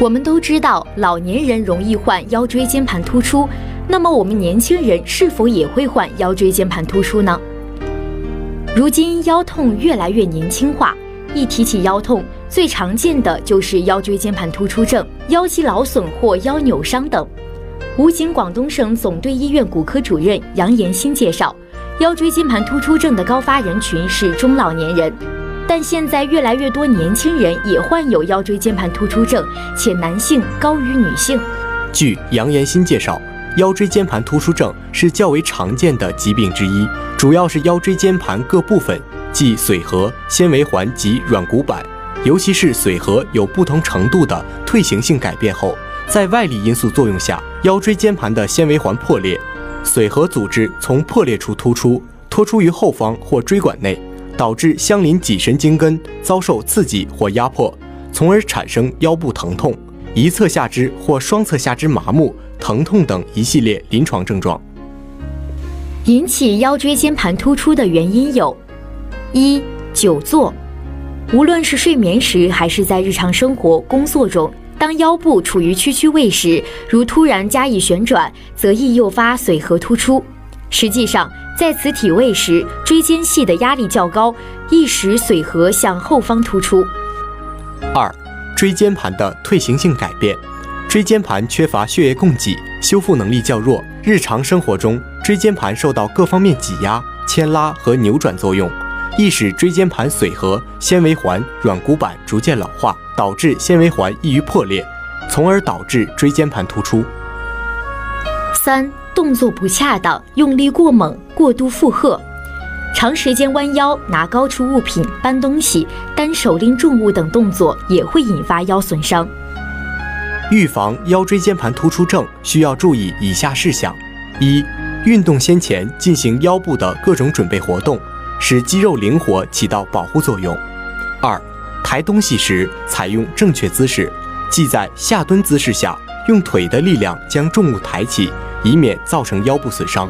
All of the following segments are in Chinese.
我们都知道，老年人容易患腰椎间盘突出。那么，我们年轻人是否也会患腰椎间盘突出呢？如今腰痛越来越年轻化，一提起腰痛，最常见的就是腰椎间盘突出症、腰肌劳损或腰扭伤等。武警广东省总队医院骨科主任杨延新介绍，腰椎间盘突出症的高发人群是中老年人。但现在越来越多年轻人也患有腰椎间盘突出症，且男性高于女性。据杨延新介绍，腰椎间盘突出症是较为常见的疾病之一，主要是腰椎间盘各部分，即髓核、纤维环及软骨板，尤其是髓核有不同程度的退行性改变后，在外力因素作用下，腰椎间盘的纤维环破裂，髓核组织从破裂处突出，脱出于后方或椎管内。导致相邻脊神经根遭受刺激或压迫，从而产生腰部疼痛、一侧下肢或双侧下肢麻木、疼痛等一系列临床症状。引起腰椎间盘突出的原因有：一、久坐，无论是睡眠时还是在日常生活工作中，当腰部处于屈曲位时，如突然加以旋转，则易诱发髓核突出。实际上，在此体位时，椎间隙的压力较高，易使髓核向后方突出。二、椎间盘的退行性改变，椎间盘缺乏血液供给，修复能力较弱。日常生活中，椎间盘受到各方面挤压、牵拉和扭转作用，易使椎间盘髓核、纤维环、软骨板逐渐老化，导致纤维环易于破裂，从而导致椎间盘突出。三。动作不恰当，用力过猛，过度负荷，长时间弯腰拿高处物品、搬东西、单手拎重物等动作也会引发腰损伤。预防腰椎间盘突出症需要注意以下事项：一、运动先前进行腰部的各种准备活动，使肌肉灵活，起到保护作用；二、抬东西时采用正确姿势，即在下蹲姿势下，用腿的力量将重物抬起。以免造成腰部损伤。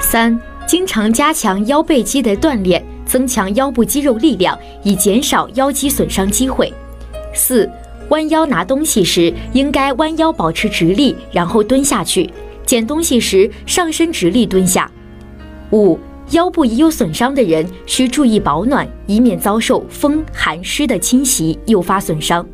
三、经常加强腰背肌的锻炼，增强腰部肌肉力量，以减少腰肌损伤机会。四、弯腰拿东西时，应该弯腰保持直立，然后蹲下去；捡东西时，上身直立蹲下。五、腰部已有损伤的人需注意保暖，以免遭受风寒湿的侵袭，诱发损伤。